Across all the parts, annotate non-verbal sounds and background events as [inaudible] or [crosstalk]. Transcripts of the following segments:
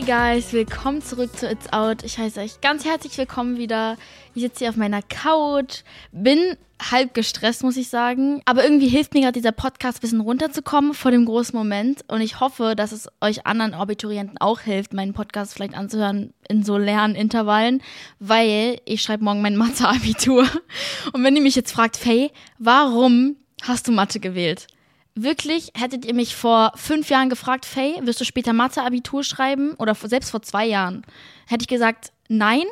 Hey guys, willkommen zurück zu It's Out. Ich heiße euch ganz herzlich willkommen wieder. Ich sitze hier auf meiner Couch, bin halb gestresst, muss ich sagen. Aber irgendwie hilft mir gerade dieser Podcast ein bisschen runterzukommen vor dem großen Moment. Und ich hoffe, dass es euch anderen Abiturienten auch hilft, meinen Podcast vielleicht anzuhören in so Lernintervallen, weil ich schreibe morgen mein Mathe-Abitur. Und wenn ihr mich jetzt fragt, Faye, warum hast du Mathe gewählt? Wirklich, hättet ihr mich vor fünf Jahren gefragt, Faye, wirst du später Mathe-Abitur schreiben? Oder selbst vor zwei Jahren, hätte ich gesagt, nein.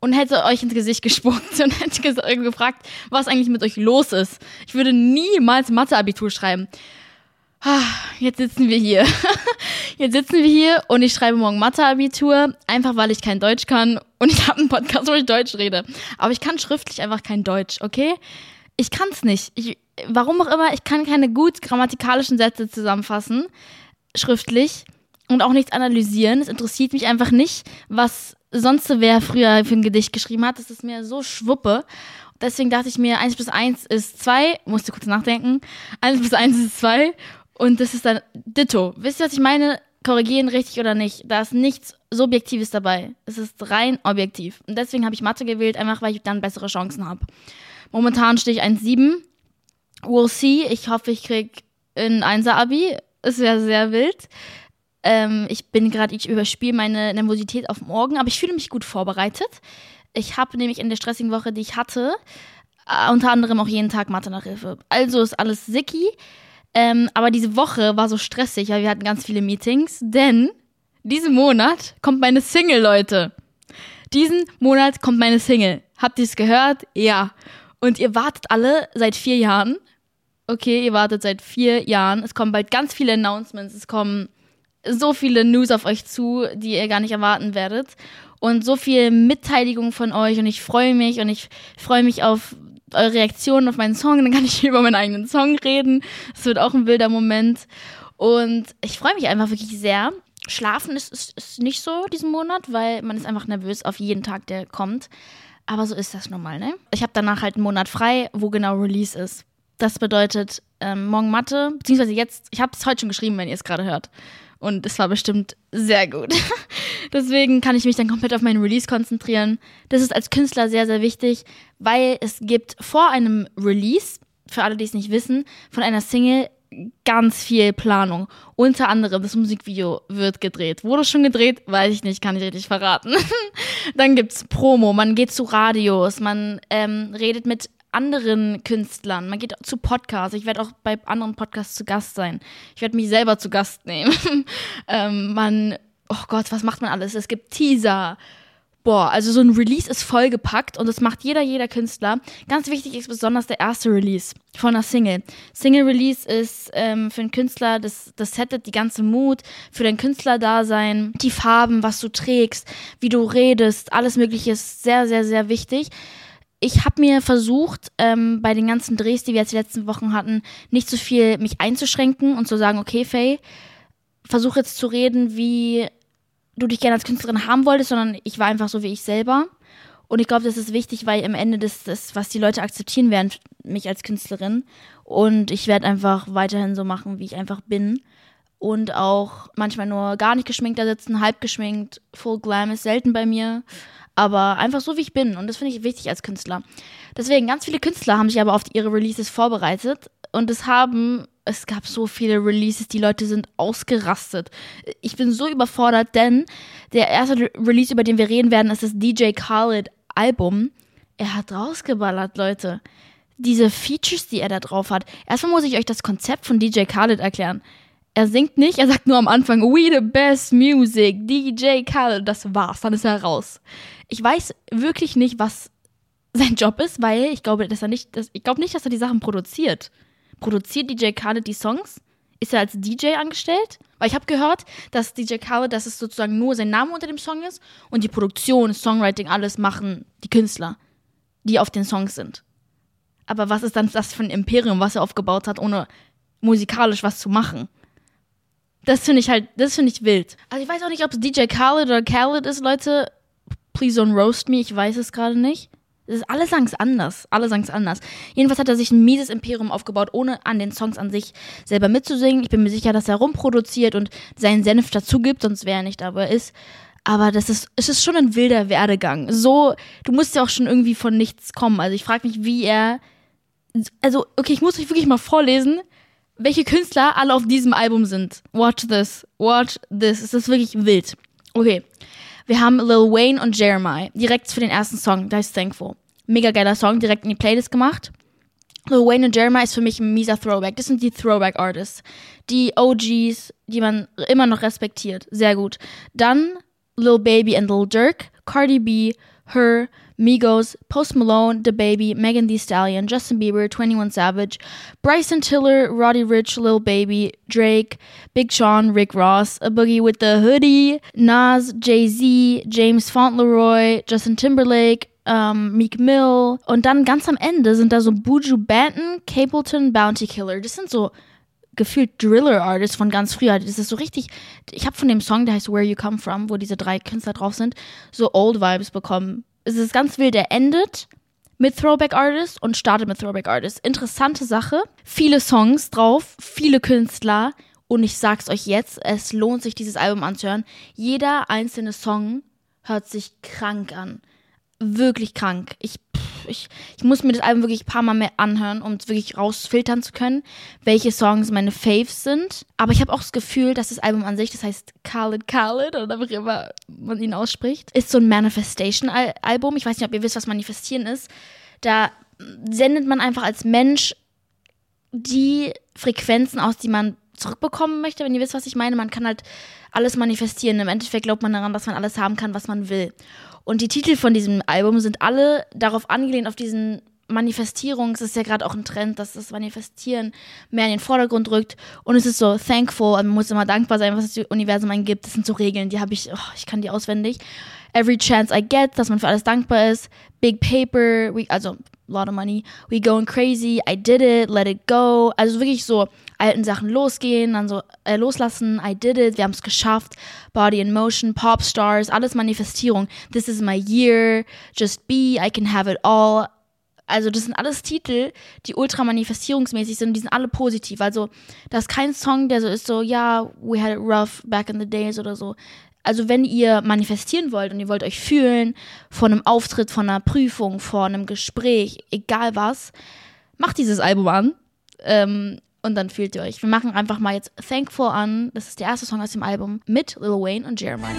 Und hätte euch ins Gesicht [laughs] gespuckt und hätte gefragt, was eigentlich mit euch los ist. Ich würde niemals Mathe-Abitur schreiben. Ah, jetzt sitzen wir hier. [laughs] Jetzt sitzen wir hier und ich schreibe morgen Mathe-Abitur, einfach weil ich kein Deutsch kann und ich habe einen Podcast, wo ich Deutsch rede. Aber ich kann schriftlich einfach kein Deutsch, okay? Ich kann es nicht. Ich, warum auch immer, ich kann keine gut grammatikalischen Sätze zusammenfassen, schriftlich und auch nichts analysieren. Es interessiert mich einfach nicht, was sonst wer früher für ein Gedicht geschrieben hat. Das ist mir so schwuppe. Deswegen dachte ich mir, 1 plus 1 ist 2. Musste kurz nachdenken. 1 plus 1 ist 2. Und das ist dann Ditto. Wisst ihr, was ich meine? Korrigieren richtig oder nicht. Da ist nichts Subjektives dabei. Es ist rein objektiv. Und deswegen habe ich Mathe gewählt, einfach weil ich dann bessere Chancen habe. Momentan stehe ich 1,7 We'll see. Ich hoffe, ich krieg ein Einser-Abi. Es wäre sehr wild. Ähm, ich bin gerade, ich überspiele meine Nervosität auf morgen, aber ich fühle mich gut vorbereitet. Ich habe nämlich in der stressigen Woche, die ich hatte, äh, unter anderem auch jeden Tag Mathe Nachhilfe. Also ist alles sicky. Ähm, aber diese Woche war so stressig, weil wir hatten ganz viele Meetings, denn diesen Monat kommt meine Single, Leute. Diesen Monat kommt meine Single. Habt ihr es gehört? Ja. Und ihr wartet alle seit vier Jahren okay, ihr wartet seit vier Jahren, es kommen bald ganz viele Announcements, es kommen so viele News auf euch zu, die ihr gar nicht erwarten werdet. Und so viel Mitteilung von euch und ich freue mich und ich freue mich auf eure Reaktionen auf meinen Song. Dann kann ich [laughs] über meinen eigenen Song reden. Es wird auch ein wilder Moment. Und ich freue mich einfach wirklich sehr. Schlafen ist, ist, ist nicht so diesen Monat, weil man ist einfach nervös auf jeden Tag, der kommt. Aber so ist das nun mal, ne? Ich habe danach halt einen Monat frei, wo genau Release ist. Das bedeutet ähm, morgen Mathe, beziehungsweise jetzt, ich habe es heute schon geschrieben, wenn ihr es gerade hört. Und es war bestimmt sehr gut. [laughs] Deswegen kann ich mich dann komplett auf meinen Release konzentrieren. Das ist als Künstler sehr, sehr wichtig, weil es gibt vor einem Release, für alle, die es nicht wissen, von einer Single ganz viel Planung. Unter anderem das Musikvideo wird gedreht. Wurde schon gedreht? Weiß ich nicht, kann ich richtig verraten. [laughs] Dann gibt's Promo, man geht zu Radios, man ähm, redet mit anderen Künstlern. Man geht zu Podcasts. Ich werde auch bei anderen Podcasts zu Gast sein. Ich werde mich selber zu Gast nehmen. [laughs] ähm, man, oh Gott, was macht man alles? Es gibt Teaser. Boah, also so ein Release ist vollgepackt und das macht jeder, jeder Künstler. Ganz wichtig ist besonders der erste Release von einer Single. Single Release ist ähm, für einen Künstler, das, das settet die ganze Mut, für dein Künstlerdasein, die Farben, was du trägst, wie du redest, alles Mögliche ist sehr, sehr, sehr wichtig ich habe mir versucht, ähm, bei den ganzen Drehs, die wir jetzt die letzten Wochen hatten, nicht so viel mich einzuschränken und zu sagen, okay, Faye, versuch jetzt zu reden, wie du dich gerne als Künstlerin haben wolltest, sondern ich war einfach so wie ich selber. Und ich glaube, das ist wichtig, weil am Ende das, das, was die Leute akzeptieren werden, mich als Künstlerin. Und ich werde einfach weiterhin so machen, wie ich einfach bin. Und auch manchmal nur gar nicht geschminkt da sitzen, halb geschminkt, full glam ist selten bei mir aber einfach so, wie ich bin. Und das finde ich wichtig als Künstler. Deswegen, ganz viele Künstler haben sich aber auf ihre Releases vorbereitet und es haben, es gab so viele Releases, die Leute sind ausgerastet. Ich bin so überfordert, denn der erste Release, über den wir reden werden, ist das DJ Khaled Album. Er hat rausgeballert, Leute. Diese Features, die er da drauf hat. Erstmal muss ich euch das Konzept von DJ Khaled erklären. Er singt nicht, er sagt nur am Anfang, we the best music, DJ Khaled, das war's, dann ist er raus. Ich weiß wirklich nicht, was sein Job ist, weil ich glaube, dass er nicht, dass, ich glaube nicht, dass er die Sachen produziert. Produziert DJ Khaled die Songs? Ist er als DJ angestellt? Weil ich habe gehört, dass DJ Khaled, dass es sozusagen nur sein Name unter dem Song ist und die Produktion, Songwriting, alles machen die Künstler, die auf den Songs sind. Aber was ist dann das für ein Imperium, was er aufgebaut hat, ohne musikalisch was zu machen? Das finde ich halt, das finde ich wild. Also ich weiß auch nicht, ob es DJ Khaled oder Khaled ist, Leute. Please don't roast me, ich weiß es gerade nicht. Ist, alle es anders. Alle es anders. Jedenfalls hat er sich ein mieses Imperium aufgebaut, ohne an den Songs an sich selber mitzusingen. Ich bin mir sicher, dass er rumproduziert und seinen Senf dazu gibt, sonst wäre er nicht da, wo er ist. Aber das ist, es ist schon ein wilder Werdegang. So, du musst ja auch schon irgendwie von nichts kommen. Also ich frage mich, wie er. Also, okay, ich muss euch wirklich mal vorlesen, welche Künstler alle auf diesem Album sind. Watch this. Watch this. Es ist wirklich wild. Okay. Wir haben Lil Wayne und Jeremiah. Direkt für den ersten Song. Da ist Thankful. Mega geiler Song. Direkt in die Playlist gemacht. Lil Wayne und Jeremiah ist für mich ein mieser Throwback. Das sind die Throwback-Artists. Die OGs, die man immer noch respektiert. Sehr gut. Dann Lil Baby and Lil Durk, Cardi B, Her, Migos, Post Malone, The Baby, Megan Thee Stallion, Justin Bieber, 21 Savage, Bryson Tiller, Roddy Rich, Lil Baby, Drake, Big Sean, Rick Ross, A Boogie with the Hoodie, Nas, Jay-Z, James Fauntleroy, Justin Timberlake, ähm, Meek Mill und dann ganz am Ende sind da so Buju Banton, Capleton, Bounty Killer. Das sind so gefühlt Driller-Artists von ganz früher. Das ist so richtig. Ich habe von dem Song, der heißt Where You Come From, wo diese drei Künstler drauf sind, so Old Vibes bekommen. Es ist ganz wild. Der endet mit Throwback Artists und startet mit Throwback Artists. Interessante Sache. Viele Songs drauf, viele Künstler. Und ich sag's euch jetzt, es lohnt sich, dieses Album anzuhören. Jeder einzelne Song hört sich krank an. Wirklich krank. Ich ich, ich muss mir das Album wirklich ein paar Mal mehr anhören, um es wirklich rausfiltern zu können, welche Songs meine Faves sind. Aber ich habe auch das Gefühl, dass das Album an sich, das heißt Khaled Khaled oder wie immer man ihn ausspricht, ist so ein Manifestation-Album. Ich weiß nicht, ob ihr wisst, was Manifestieren ist. Da sendet man einfach als Mensch die Frequenzen aus, die man zurückbekommen möchte, wenn ihr wisst, was ich meine. Man kann halt alles manifestieren. Im Endeffekt glaubt man daran, dass man alles haben kann, was man will. Und die Titel von diesem Album sind alle darauf angelehnt, auf diesen Manifestierungs, es ist ja gerade auch ein Trend, dass das Manifestieren mehr in den Vordergrund rückt. Und es ist so thankful, man muss immer dankbar sein, was das Universum einem gibt. Das sind so Regeln, die habe ich, oh, ich kann die auswendig. Every chance I get, dass man für alles dankbar ist. Big paper, also lot of money. We going crazy, I did it, let it go. Also wirklich so alten Sachen losgehen, dann so äh, loslassen, I did it, wir haben es geschafft, Body in Motion, Pop Stars, alles Manifestierung. This is my year, just be, I can have it all. Also das sind alles Titel, die ultra manifestierungsmäßig sind, die sind alle positiv. Also da ist kein Song, der so ist so, ja, yeah, we had it rough back in the days oder so. Also wenn ihr manifestieren wollt und ihr wollt euch fühlen von einem Auftritt, von einer Prüfung, von einem Gespräch, egal was, macht dieses Album an. Ähm, und dann fühlt ihr euch. Wir machen einfach mal jetzt Thankful an. Das ist der erste Song aus dem Album mit Lil Wayne und Jeremiah.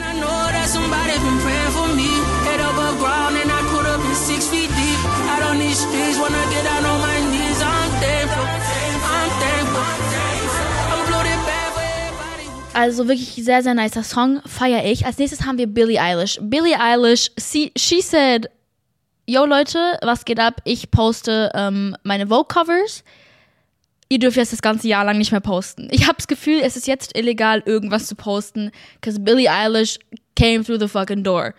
Also wirklich sehr, sehr nicer Song. Feier ich. Als nächstes haben wir Billie Eilish. Billie Eilish, she, she said, yo Leute, was geht ab? Ich poste ähm, meine Vogue-Covers ihr dürft jetzt das ganze Jahr lang nicht mehr posten. Ich habe das Gefühl, es ist jetzt illegal, irgendwas zu posten, because Billie Eilish came through the fucking door.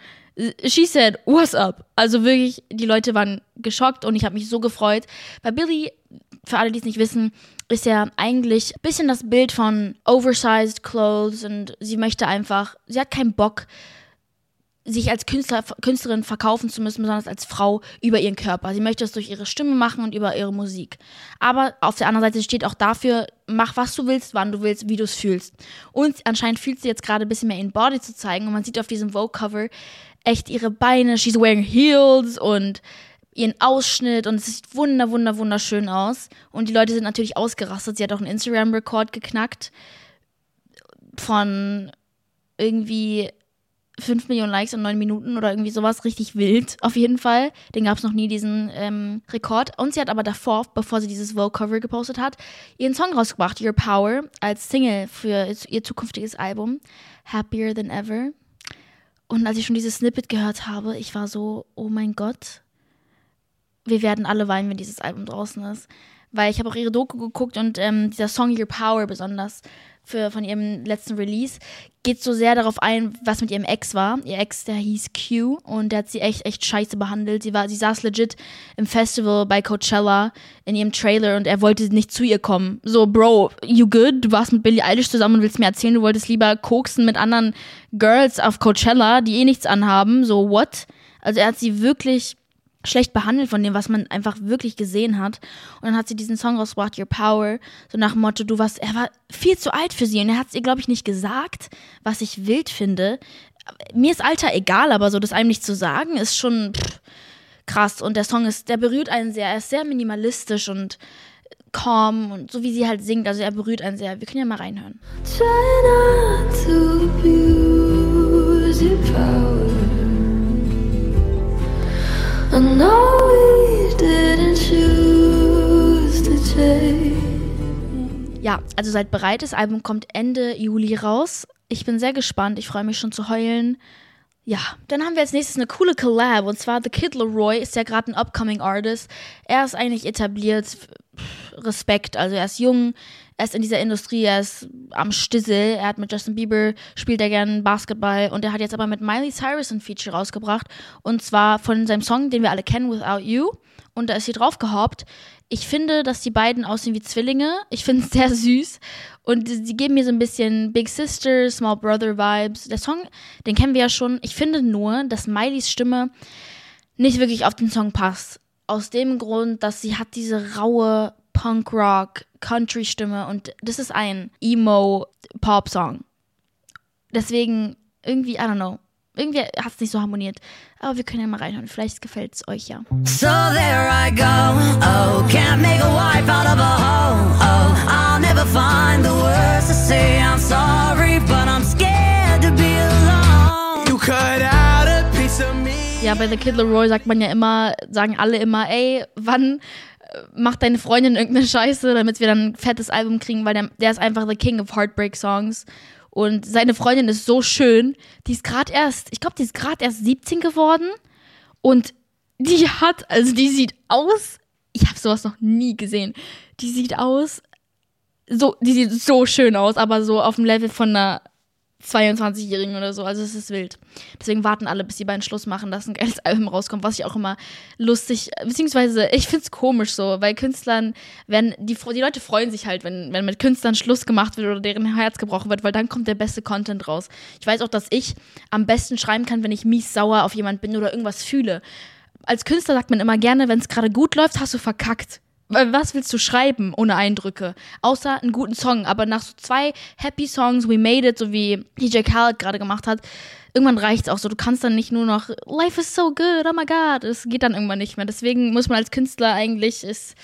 She said, what's up? Also wirklich, die Leute waren geschockt und ich habe mich so gefreut. Bei Billie, für alle, die es nicht wissen, ist ja eigentlich ein bisschen das Bild von oversized clothes und sie möchte einfach, sie hat keinen Bock, sich als Künstler, Künstlerin verkaufen zu müssen, besonders als Frau über ihren Körper. Sie möchte es durch ihre Stimme machen und über ihre Musik. Aber auf der anderen Seite steht auch dafür, mach was du willst, wann du willst, wie du es fühlst. Und anscheinend fühlt sie jetzt gerade ein bisschen mehr ihren Body zu zeigen und man sieht auf diesem Vogue-Cover echt ihre Beine, she's wearing heels und ihren Ausschnitt und es sieht wunder, wunder, wunderschön aus. Und die Leute sind natürlich ausgerastet. Sie hat auch einen Instagram-Rekord geknackt von irgendwie 5 Millionen Likes in 9 Minuten oder irgendwie sowas. Richtig wild, auf jeden Fall. Den gab es noch nie, diesen ähm, Rekord. Und sie hat aber davor, bevor sie dieses Vogue-Cover gepostet hat, ihren Song rausgebracht, Your Power, als Single für ihr zukünftiges Album, Happier Than Ever. Und als ich schon dieses Snippet gehört habe, ich war so, oh mein Gott, wir werden alle weinen, wenn dieses Album draußen ist. Weil ich habe auch ihre Doku geguckt und ähm, dieser Song Your Power besonders für, von ihrem letzten Release geht so sehr darauf ein, was mit ihrem Ex war. Ihr Ex, der hieß Q und der hat sie echt, echt scheiße behandelt. Sie war, sie saß legit im Festival bei Coachella in ihrem Trailer und er wollte nicht zu ihr kommen. So, Bro, you good? Du warst mit Billie Eilish zusammen und willst mir erzählen, du wolltest lieber koksen mit anderen Girls auf Coachella, die eh nichts anhaben. So, what? Also er hat sie wirklich schlecht behandelt von dem, was man einfach wirklich gesehen hat. Und dann hat sie diesen Song rausgebracht, Your Power, so nach dem Motto, du warst, er war viel zu alt für sie und er hat es ihr, glaube ich, nicht gesagt, was ich wild finde. Mir ist Alter egal, aber so das einem nicht zu sagen, ist schon pff, krass. Und der Song ist, der berührt einen sehr, er ist sehr minimalistisch und calm und so wie sie halt singt, also er berührt einen sehr. Wir können ja mal reinhören. Try not to abuse your power. Ja, also seid bereit, das Album kommt Ende Juli raus. Ich bin sehr gespannt, ich freue mich schon zu heulen. Ja, dann haben wir als nächstes eine coole Collab und zwar The Kid Leroy ist ja gerade ein upcoming Artist. Er ist eigentlich etabliert, Respekt, also er ist jung, er ist in dieser Industrie, er ist am Stissel, er hat mit Justin Bieber, spielt er gerne Basketball und er hat jetzt aber mit Miley Cyrus ein Feature rausgebracht und zwar von seinem Song, den wir alle kennen, Without You und da ist sie drauf gehoppt. Ich finde, dass die beiden aussehen wie Zwillinge. Ich finde es [laughs] sehr süß. Und sie geben mir so ein bisschen Big Sister, Small Brother Vibes. Der Song, den kennen wir ja schon. Ich finde nur, dass Mileys Stimme nicht wirklich auf den Song passt. Aus dem Grund, dass sie hat diese raue Punk-Rock, Country-Stimme und das ist ein Emo-Pop-Song. Deswegen irgendwie, I don't know, irgendwie hat es nicht so harmoniert. Aber wir können ja mal reinhören. Vielleicht gefällt es euch ja. So there I go. Oh, can't make a wife out of a hoe. Oh, I'll never find the words to say I'm sorry, but I'm scared to be alone. You cut out a piece of me. Ja, bei The Kid Leroy sagt man ja immer, sagen alle immer, ey, wann macht deine Freundin irgendeine Scheiße, damit wir dann ein fettes Album kriegen, weil der, der ist einfach the king of Heartbreak Songs. Und seine Freundin ist so schön. Die ist gerade erst, ich glaube, die ist gerade erst 17 geworden. Und die hat, also die sieht aus, ich habe sowas noch nie gesehen. Die sieht aus, so, die sieht so schön aus, aber so auf dem Level von einer 22-Jährigen oder so. Also es ist wild. Deswegen warten alle, bis die beiden Schluss machen, dass ein geiles [laughs] Album rauskommt, was ich auch immer lustig, beziehungsweise ich find's komisch so, weil Künstlern werden, die, die Leute freuen sich halt, wenn, wenn mit Künstlern Schluss gemacht wird oder deren Herz gebrochen wird, weil dann kommt der beste Content raus. Ich weiß auch, dass ich am besten schreiben kann, wenn ich mies sauer auf jemand bin oder irgendwas fühle. Als Künstler sagt man immer gerne, wenn es gerade gut läuft, hast du verkackt was willst du schreiben ohne Eindrücke? Außer einen guten Song. Aber nach so zwei Happy Songs, We Made It, so wie DJ Khaled gerade gemacht hat, irgendwann reicht's auch so. Du kannst dann nicht nur noch Life is so good, oh my god. Es geht dann irgendwann nicht mehr. Deswegen muss man als Künstler eigentlich, ist,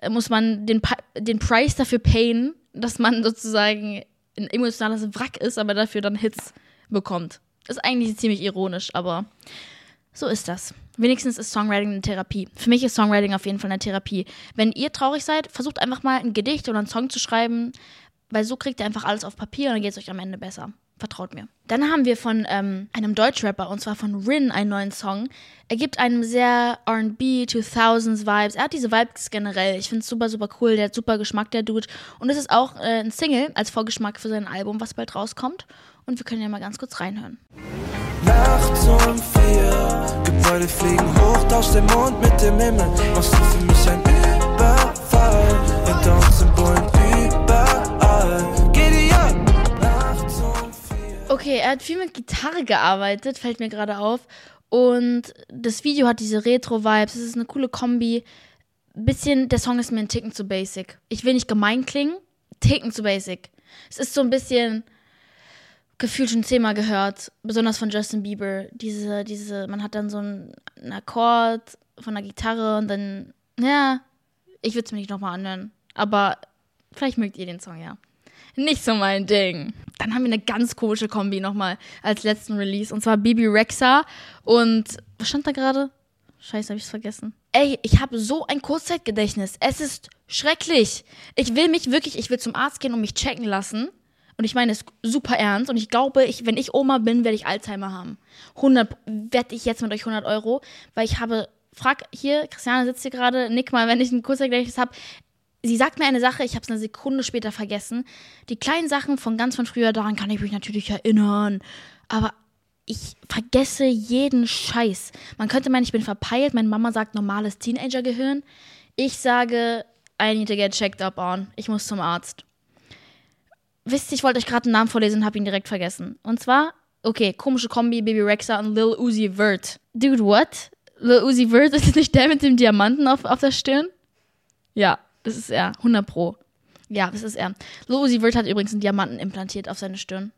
äh, muss man den, den Preis dafür payen, dass man sozusagen ein emotionales Wrack ist, aber dafür dann Hits bekommt. Ist eigentlich ziemlich ironisch, aber so ist das. Wenigstens ist Songwriting eine Therapie. Für mich ist Songwriting auf jeden Fall eine Therapie. Wenn ihr traurig seid, versucht einfach mal ein Gedicht oder einen Song zu schreiben, weil so kriegt ihr einfach alles auf Papier und dann geht es euch am Ende besser. Vertraut mir. Dann haben wir von ähm, einem Deutschrapper, und zwar von Rin, einen neuen Song. Er gibt einem sehr RB, 2000s Vibes. Er hat diese Vibes generell. Ich finde es super, super cool. Der hat super Geschmack, der Dude. Und es ist auch äh, ein Single als Vorgeschmack für sein Album, was bald rauskommt. Und wir können ja mal ganz kurz reinhören. Nachts um vier, Gebäude fliegen hoch aus dem Mond mit dem Himmel. Machst du für mich ein Überfall? Hinter uns überall. Okay, er hat viel mit Gitarre gearbeitet, fällt mir gerade auf. Und das Video hat diese Retro-Vibes. Es ist eine coole Kombi. Bisschen, der Song ist mir ein Ticken zu basic. Ich will nicht gemein klingen, Ticken zu basic. Es ist so ein bisschen gefühlt schon zehnmal gehört, besonders von Justin Bieber. Diese, diese, man hat dann so einen, Akkord von der Gitarre und dann, ja, ich würde es mir nicht nochmal anhören. Aber vielleicht mögt ihr den Song, ja. Nicht so mein Ding. Dann haben wir eine ganz komische Kombi nochmal als letzten Release. Und zwar Bibi Rexa und, was stand da gerade? Scheiße, hab ich's vergessen. Ey, ich habe so ein Kurzzeitgedächtnis. Es ist schrecklich. Ich will mich wirklich, ich will zum Arzt gehen und mich checken lassen und ich meine es super ernst. Und ich glaube, ich, wenn ich Oma bin, werde ich Alzheimer haben. 100, wette ich jetzt mit euch 100 Euro, weil ich habe, frag hier, Christiane sitzt hier gerade, nick mal, wenn ich ein Kurzergleiches habe. Sie sagt mir eine Sache, ich habe es eine Sekunde später vergessen. Die kleinen Sachen von ganz von früher, daran kann ich mich natürlich erinnern. Aber ich vergesse jeden Scheiß. Man könnte meinen, ich bin verpeilt. Meine Mama sagt normales Teenager-Gehirn. Ich sage, I need to get checked up on. Ich muss zum Arzt wisst ihr, ich wollte euch gerade einen Namen vorlesen und habe ihn direkt vergessen. Und zwar, okay, komische Kombi, Baby Rexa und Lil Uzi Vert. Dude, what? Lil Uzi Vert ist nicht der mit dem Diamanten auf, auf der Stirn? Ja, das ist er. 100 Pro. Ja, das ist er. Lil Uzi Vert hat übrigens einen Diamanten implantiert auf seine Stirn.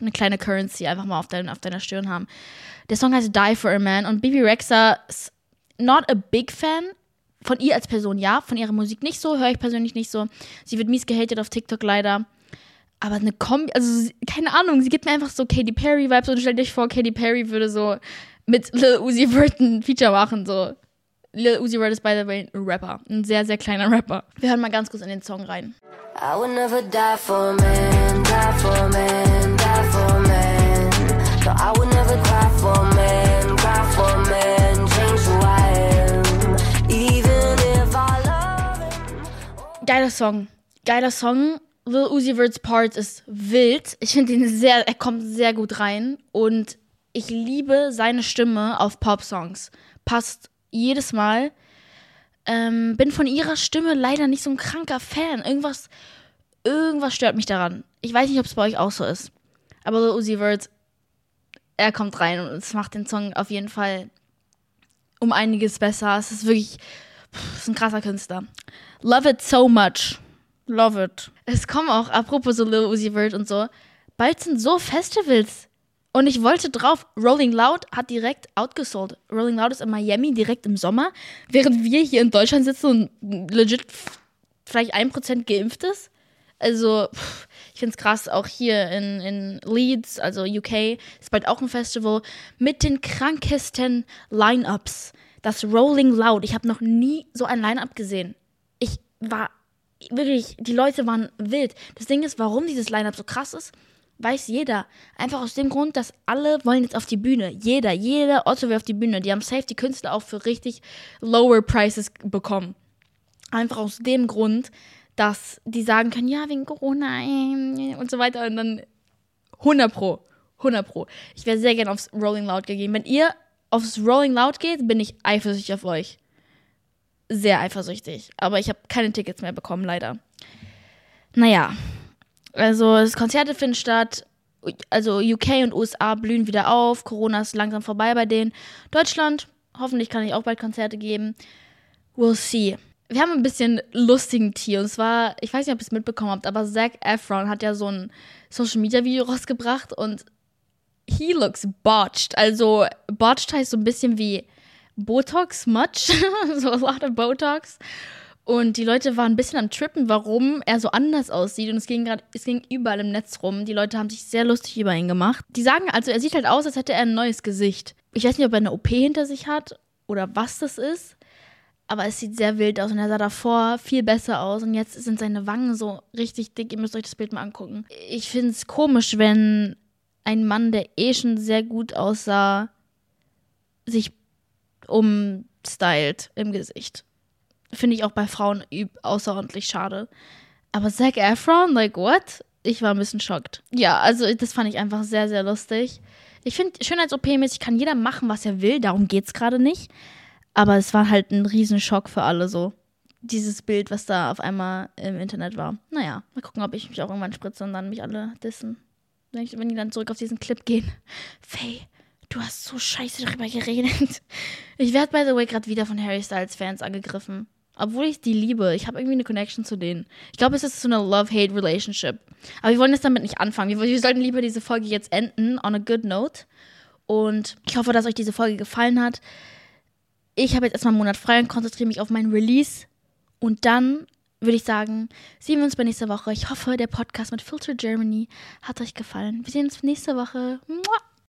Eine kleine Currency einfach mal auf, dein, auf deiner Stirn haben. Der Song heißt Die for a Man und Bibi Rexa ist not a big fan. Von ihr als Person ja, von ihrer Musik nicht so, höre ich persönlich nicht so. Sie wird mies gehatet auf TikTok leider. Aber eine Kombi, also keine Ahnung, sie gibt mir einfach so Katy Perry-Vibes und stellt euch vor, Katy Perry würde so mit Lil Uzi Vert ein Feature machen, so. Lil Uzi Vert ist, by the way, ein Rapper. Ein sehr, sehr kleiner Rapper. Wir hören mal ganz kurz in den Song rein. I would never die for a man, die for a man, die for a man. No, I would never cry for a man, cry for a man, change who I am. Even if I love him. Geiler Song. Geiler Song. Lil Uzi Vert's Part ist wild. Ich finde ihn sehr, er kommt sehr gut rein und ich liebe seine Stimme auf Pop-Songs. Passt jedes Mal. Ähm, bin von ihrer Stimme leider nicht so ein kranker Fan. Irgendwas, irgendwas stört mich daran. Ich weiß nicht, ob es bei euch auch so ist. Aber Lil Uzi Vert, er kommt rein und es macht den Song auf jeden Fall um einiges besser. Es ist wirklich, pff, ist ein krasser Künstler. Love it so much. Love it. Es kommen auch, apropos so Lil Uzi Vert und so, bald sind so Festivals. Und ich wollte drauf, Rolling Loud hat direkt outgesold. Rolling Loud ist in Miami direkt im Sommer, während wir hier in Deutschland sitzen und legit vielleicht ein Prozent geimpft ist. Also, ich finde es krass, auch hier in, in Leeds, also UK, ist bald auch ein Festival mit den krankesten Line-Ups. Das Rolling Loud. Ich habe noch nie so ein Line-Up gesehen. Ich war wirklich, die Leute waren wild. Das Ding ist, warum dieses Line-Up so krass ist, weiß jeder. Einfach aus dem Grund, dass alle wollen jetzt auf die Bühne. Jeder, jeder Otto will auf die Bühne. Die haben safe die Künstler auch für richtig lower Prices bekommen. Einfach aus dem Grund, dass die sagen können, ja, wegen Corona äh, und so weiter. Und dann 100 Pro. 100 Pro. Ich wäre sehr gerne aufs Rolling Loud gegeben. Wenn ihr aufs Rolling Loud geht, bin ich eifersüchtig auf euch. Sehr eifersüchtig. Aber ich habe keine Tickets mehr bekommen, leider. Naja, also das Konzerte finden statt. Also UK und USA blühen wieder auf. Corona ist langsam vorbei bei denen. Deutschland, hoffentlich kann ich auch bald Konzerte geben. We'll see. Wir haben ein bisschen lustigen Tee. Und zwar, ich weiß nicht, ob ihr es mitbekommen habt, aber Zac Efron hat ja so ein Social Media Video rausgebracht und he looks botched. Also botched heißt so ein bisschen wie Botox, much. [laughs] so a lot of Botox. Und die Leute waren ein bisschen am Trippen, warum er so anders aussieht. Und es ging gerade, es ging überall im Netz rum. Die Leute haben sich sehr lustig über ihn gemacht. Die sagen also, er sieht halt aus, als hätte er ein neues Gesicht. Ich weiß nicht, ob er eine OP hinter sich hat oder was das ist. Aber es sieht sehr wild aus und er sah davor viel besser aus. Und jetzt sind seine Wangen so richtig dick. Ihr müsst euch das Bild mal angucken. Ich finde es komisch, wenn ein Mann, der eh schon sehr gut aussah, sich umstylt im Gesicht finde ich auch bei Frauen außerordentlich schade. Aber Zac Efron, like what? Ich war ein bisschen schockt. Ja, also das fand ich einfach sehr, sehr lustig. Ich finde, Schönheits-OP-mäßig kann jeder machen, was er will. Darum geht es gerade nicht. Aber es war halt ein Riesenschock für alle so. Dieses Bild, was da auf einmal im Internet war. Naja, mal gucken, ob ich mich auch irgendwann spritze und dann mich alle dissen. Wenn, die dann zurück auf diesen Clip gehen. [laughs] Faye, du hast so scheiße darüber geredet. Ich werde, by the way, gerade wieder von Harry Styles Fans angegriffen. Obwohl ich die liebe. Ich habe irgendwie eine Connection zu denen. Ich glaube, es ist so eine Love-Hate-Relationship. Aber wir wollen jetzt damit nicht anfangen. Wir, wir, sollten lieber diese Folge jetzt enden on a good note. Und ich hoffe, dass euch diese Folge gefallen hat. Ich habe jetzt erstmal einen Monat frei und konzentriere mich auf meinen Release. Und dann würde ich sagen, sehen wir uns bei nächster Woche. Ich hoffe, der Podcast mit Filter Germany hat euch gefallen. Wir sehen uns nächste Woche. Mua.